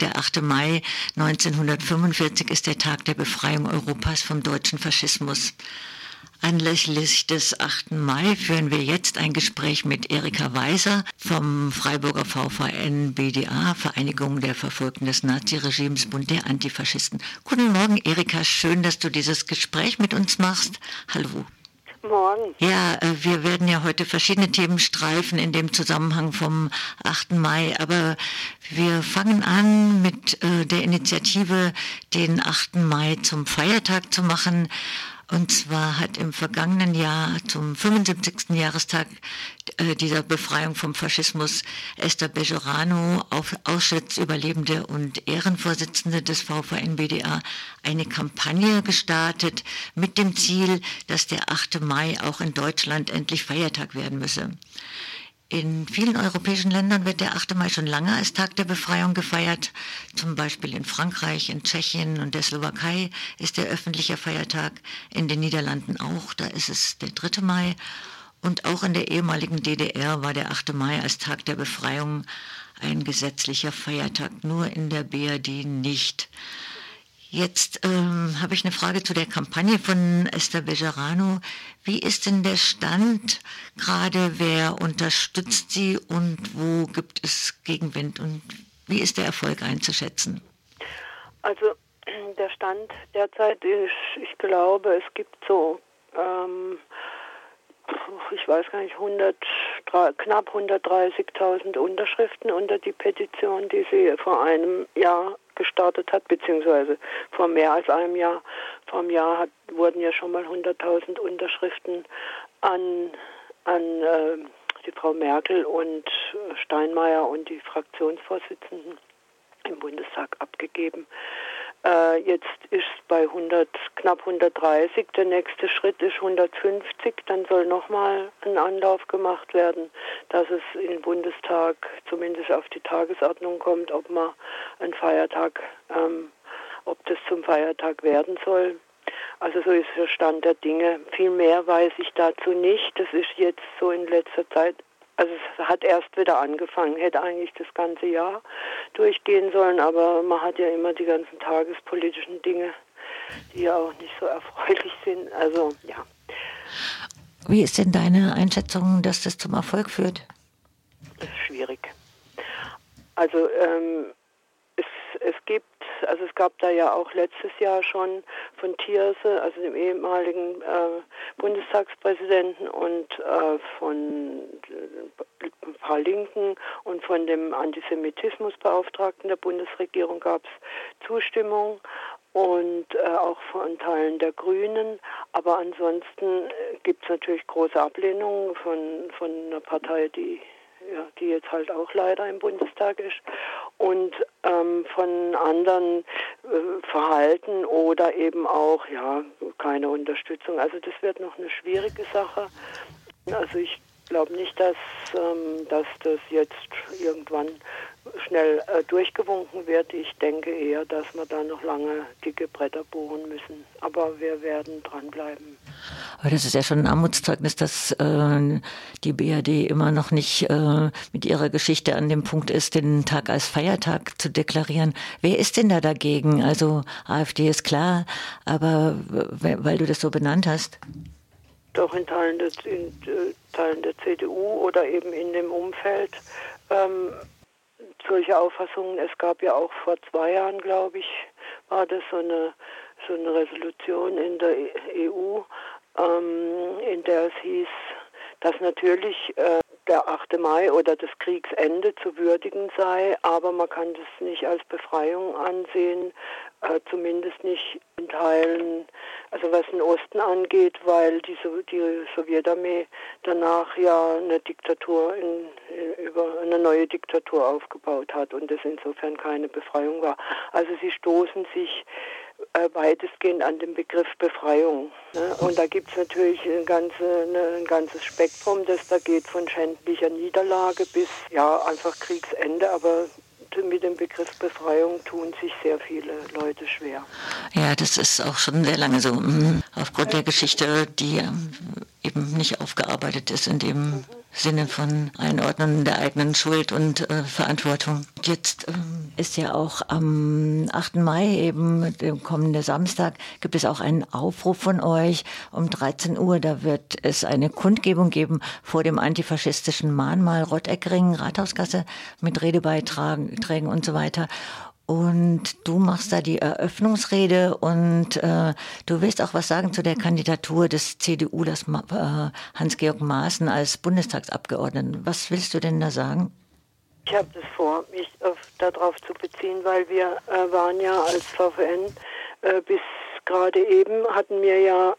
Der 8. Mai 1945 ist der Tag der Befreiung Europas vom deutschen Faschismus. Anlässlich des 8. Mai führen wir jetzt ein Gespräch mit Erika Weiser vom Freiburger VVN BDA, Vereinigung der Verfolgten des Naziregimes, Bund der Antifaschisten. Guten Morgen, Erika. Schön, dass du dieses Gespräch mit uns machst. Hallo. Morgen. Ja, äh, wir werden ja heute verschiedene Themen streifen in dem Zusammenhang vom 8. Mai, aber wir fangen an mit äh, der Initiative, den 8. Mai zum Feiertag zu machen. Und zwar hat im vergangenen Jahr zum 75. Jahrestag äh, dieser Befreiung vom Faschismus Esther Bejerano, Auschwitz-Überlebende und Ehrenvorsitzende des VVN-BDA, eine Kampagne gestartet mit dem Ziel, dass der 8. Mai auch in Deutschland endlich Feiertag werden müsse. In vielen europäischen Ländern wird der 8. Mai schon lange als Tag der Befreiung gefeiert. Zum Beispiel in Frankreich, in Tschechien und der Slowakei ist der öffentliche Feiertag. In den Niederlanden auch, da ist es der 3. Mai. Und auch in der ehemaligen DDR war der 8. Mai als Tag der Befreiung ein gesetzlicher Feiertag, nur in der BRD nicht. Jetzt ähm, habe ich eine Frage zu der Kampagne von Esther Bejarano. Wie ist denn der Stand gerade? Wer unterstützt sie und wo gibt es Gegenwind? Und wie ist der Erfolg einzuschätzen? Also der Stand derzeit ist, ich glaube, es gibt so, ähm, ich weiß gar nicht, 100, knapp 130.000 Unterschriften unter die Petition, die sie vor einem Jahr gestartet hat, beziehungsweise vor mehr als einem Jahr. Vor einem Jahr hat, wurden ja schon mal 100.000 Unterschriften an, an äh, die Frau Merkel und Steinmeier und die Fraktionsvorsitzenden im Bundestag abgegeben. Äh, jetzt ist bei 100, knapp 130. Der nächste Schritt ist 150. Dann soll nochmal ein Anlauf gemacht werden, dass es im Bundestag zumindest auf die Tagesordnung kommt, ob man einen Feiertag, ähm, ob das zum Feiertag werden soll. Also so ist der Stand der Dinge. Viel mehr weiß ich dazu nicht. Das ist jetzt so in letzter Zeit also es hat erst wieder angefangen, hätte eigentlich das ganze Jahr durchgehen sollen, aber man hat ja immer die ganzen tagespolitischen Dinge, die ja auch nicht so erfreulich sind. Also ja. Wie ist denn deine Einschätzung, dass das zum Erfolg führt? Das ist schwierig. Also ähm, es, es gibt also es gab da ja auch letztes Jahr schon von Thierse, also dem ehemaligen äh, Bundestagspräsidenten und äh, von äh, ein paar Linken und von dem Antisemitismusbeauftragten der Bundesregierung gab es Zustimmung und äh, auch von Teilen der Grünen. Aber ansonsten äh, gibt es natürlich große Ablehnungen von, von einer Partei, die ja, die jetzt halt auch leider im Bundestag ist, und ähm, von anderen äh, Verhalten oder eben auch ja keine Unterstützung. Also das wird noch eine schwierige Sache. Also ich glaube nicht, dass, ähm, dass das jetzt irgendwann schnell äh, durchgewunken wird. Ich denke eher, dass wir da noch lange dicke Bretter bohren müssen. Aber wir werden dranbleiben. Aber das ist ja schon ein Armutszeugnis, dass äh, die BRD immer noch nicht äh, mit ihrer Geschichte an dem Punkt ist, den Tag als Feiertag zu deklarieren. Wer ist denn da dagegen? Also AfD ist klar, aber weil du das so benannt hast. Doch in Teilen, des, in, äh, Teilen der CDU oder eben in dem Umfeld. Ähm, solche Auffassungen. Es gab ja auch vor zwei Jahren, glaube ich, war das so eine, so eine Resolution in der EU, ähm, in der es hieß, dass natürlich äh, der 8. Mai oder das Kriegsende zu würdigen sei, aber man kann das nicht als Befreiung ansehen, äh, zumindest nicht in Teilen, also was den Osten angeht, weil die, die Sowjetarmee danach ja eine Diktatur in, über eine neue Diktatur aufgebaut hat und das insofern keine Befreiung war. Also sie stoßen sich äh, weitestgehend an den Begriff Befreiung. Ne? Und da gibt es natürlich ein, ganze, eine, ein ganzes Spektrum, das da geht von schändlicher Niederlage bis ja einfach Kriegsende, aber mit dem Begriff Befreiung tun sich sehr viele Leute schwer. Ja, das ist auch schon sehr lange so. Mhm. Aufgrund der Geschichte, die ähm, eben nicht aufgearbeitet ist in dem mhm. Sinne von Einordnen der eigenen Schuld und äh, Verantwortung. Jetzt ähm, ist ja auch am 8. Mai, eben dem kommenden Samstag, gibt es auch einen Aufruf von euch um 13 Uhr. Da wird es eine Kundgebung geben vor dem antifaschistischen Mahnmal Rotteckring, Rathausgasse mit Redebeiträgen und so weiter. Und du machst da die Eröffnungsrede und äh, du willst auch was sagen zu der Kandidatur des CDU, das äh, Hans-Georg Maaßen als Bundestagsabgeordneten. Was willst du denn da sagen? Ich habe das vor, mich darauf zu beziehen, weil wir äh, waren ja als VVN äh, bis gerade eben hatten wir ja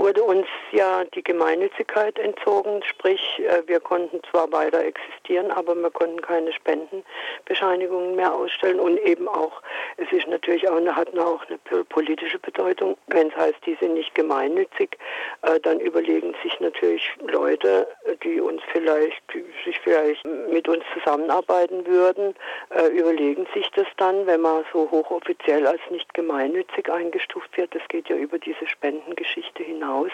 wurde uns ja die Gemeinnützigkeit entzogen, sprich äh, wir konnten zwar weiter existieren, aber wir konnten keine Spendenbescheinigungen mehr ausstellen. Und eben auch, es ist natürlich auch eine, hat auch eine politische Bedeutung, wenn es heißt, die sind nicht gemeinnützig, äh, dann überlegen sich natürlich Leute, die uns vielleicht, die sich vielleicht mit uns zusammenarbeiten würden, äh, überlegen sich das dann, wenn man so hochoffiziell als nicht gemeinnützig eingestuft wird, das geht ja über diese Spendengeschichte hinaus hinaus.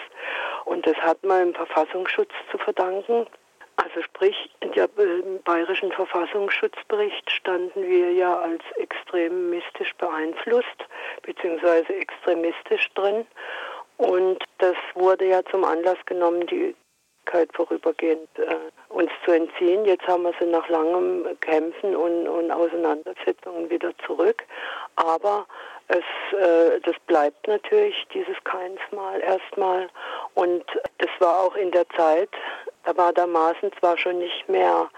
Und das hat man im Verfassungsschutz zu verdanken. Also sprich, im bayerischen Verfassungsschutzbericht standen wir ja als extremistisch beeinflusst bzw. extremistisch drin. Und das wurde ja zum Anlass genommen, die vorübergehend äh, uns zu entziehen. Jetzt haben wir sie nach langem Kämpfen und, und Auseinandersetzungen wieder zurück. Aber es, äh, das bleibt natürlich dieses Keinsmal erstmal. Und das war auch in der Zeit, da war der Maaßen zwar schon nicht mehr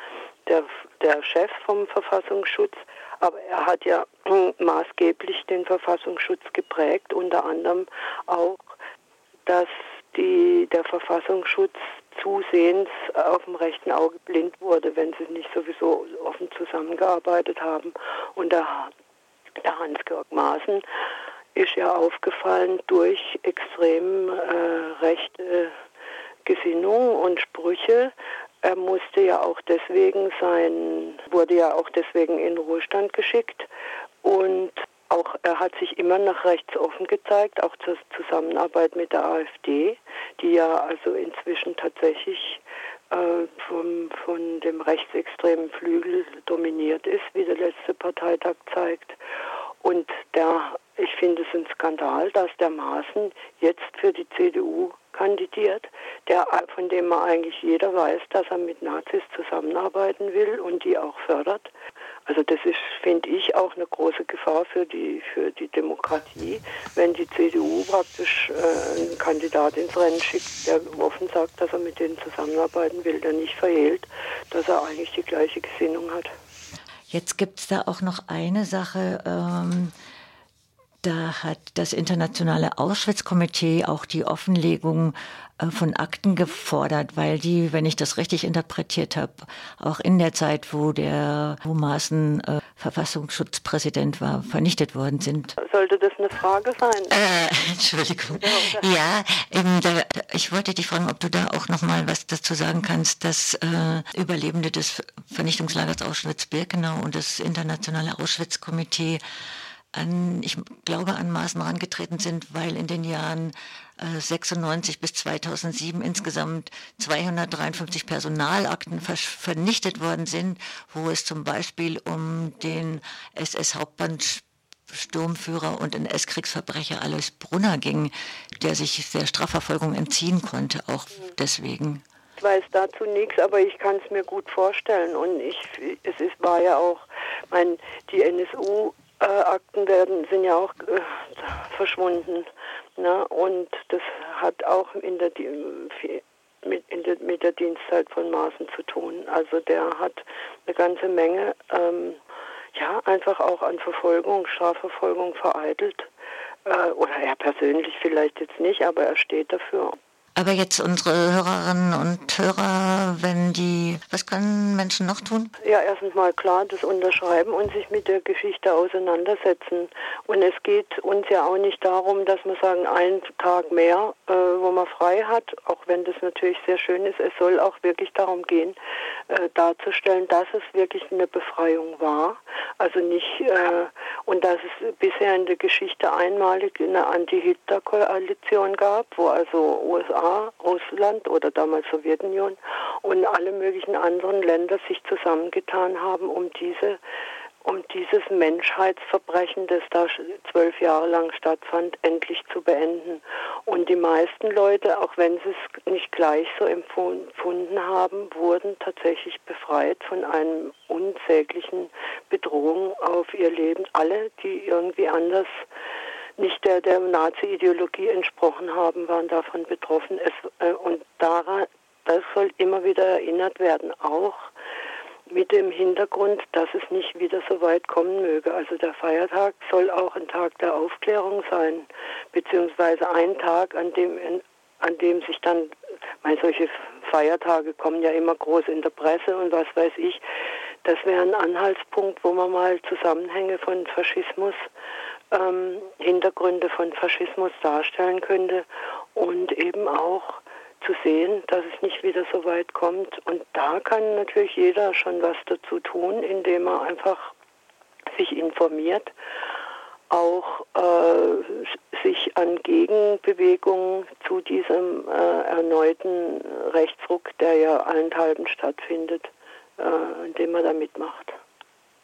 der, der Chef vom Verfassungsschutz, aber er hat ja maßgeblich den Verfassungsschutz geprägt, unter anderem auch, dass die, der Verfassungsschutz zusehends auf dem rechten Auge blind wurde, wenn sie nicht sowieso offen zusammengearbeitet haben. Und da der Hans-Georg Maaßen ist ja aufgefallen durch extrem äh, rechte Gesinnung und Sprüche. Er musste ja auch deswegen sein, wurde ja auch deswegen in Ruhestand geschickt und auch er hat sich immer nach rechts offen gezeigt, auch zur Zusammenarbeit mit der AfD, die ja also inzwischen tatsächlich äh, vom, von dem rechtsextremen Flügel dominiert ist, wie der letzte Parteitag zeigt. Und der, ich finde es ein Skandal, dass der Maaßen jetzt für die CDU kandidiert, der, von dem man eigentlich jeder weiß, dass er mit Nazis zusammenarbeiten will und die auch fördert. Also das ist, finde ich, auch eine große Gefahr für die, für die Demokratie, wenn die CDU praktisch äh, einen Kandidat ins Rennen schickt, der offen sagt, dass er mit denen zusammenarbeiten will, der nicht verhehlt, dass er eigentlich die gleiche Gesinnung hat. Jetzt gibt es da auch noch eine Sache, ähm, da hat das Internationale Auschwitz-Komitee auch die Offenlegung äh, von Akten gefordert, weil die, wenn ich das richtig interpretiert habe, auch in der Zeit, wo der wo Maaßen äh, Verfassungsschutzpräsident war, vernichtet worden sind. Sollte das eine Frage sein? Äh, Entschuldigung. Ja, ähm, da, ich wollte dich fragen, ob du da auch noch mal was dazu sagen kannst, dass äh, Überlebende des Vernichtungslagers Auschwitz-Birkenau und das Internationale Auschwitz-Komitee an, ich glaube, an Maßen herangetreten sind, weil in den Jahren äh, 96 bis 2007 insgesamt 253 Personalakten ver vernichtet worden sind, wo es zum Beispiel um den SS-Hauptband Sturmführer und NS-Kriegsverbrecher Alois Brunner ging, der sich der Strafverfolgung entziehen konnte, auch deswegen. Ich weiß dazu nichts, aber ich kann es mir gut vorstellen. Und ich, es ist, war ja auch, mein, die NSU äh, Akten werden, sind ja auch äh, verschwunden. Ne? Und das hat auch in der, mit, in der, mit der Dienstzeit von Maaßen zu tun. Also der hat eine ganze Menge, ähm, ja, einfach auch an Verfolgung, Strafverfolgung vereitelt. Äh, oder er persönlich vielleicht jetzt nicht, aber er steht dafür. Aber jetzt unsere Hörerinnen und Hörer, wenn die, was können Menschen noch tun? Ja, erstens mal klar, das unterschreiben und sich mit der Geschichte auseinandersetzen. Und es geht uns ja auch nicht darum, dass wir sagen, einen Tag mehr, äh, wo man frei hat, auch wenn das natürlich sehr schön ist. Es soll auch wirklich darum gehen, äh, darzustellen, dass es wirklich eine Befreiung war. Also nicht, äh, und dass es bisher in der Geschichte einmalig eine Anti-Hitler-Koalition gab, wo also USA Russland oder damals Sowjetunion und alle möglichen anderen Länder sich zusammengetan haben, um diese um dieses Menschheitsverbrechen, das da zwölf Jahre lang stattfand, endlich zu beenden. Und die meisten Leute, auch wenn sie es nicht gleich so empfunden haben, wurden tatsächlich befreit von einem unsäglichen Bedrohung auf ihr Leben. Alle, die irgendwie anders nicht der, der Nazi-Ideologie entsprochen haben, waren davon betroffen. Es, äh, und daran, das soll immer wieder erinnert werden, auch mit dem Hintergrund, dass es nicht wieder so weit kommen möge. Also der Feiertag soll auch ein Tag der Aufklärung sein, beziehungsweise ein Tag, an dem, an dem sich dann, meine, solche Feiertage kommen ja immer groß in der Presse und was weiß ich. Das wäre ein Anhaltspunkt, wo man mal Zusammenhänge von Faschismus, ähm, Hintergründe von Faschismus darstellen könnte und eben auch zu sehen, dass es nicht wieder so weit kommt. Und da kann natürlich jeder schon was dazu tun, indem er einfach sich informiert, auch äh, sich an Gegenbewegungen zu diesem äh, erneuten Rechtsruck, der ja allenthalben stattfindet, äh, indem er da mitmacht.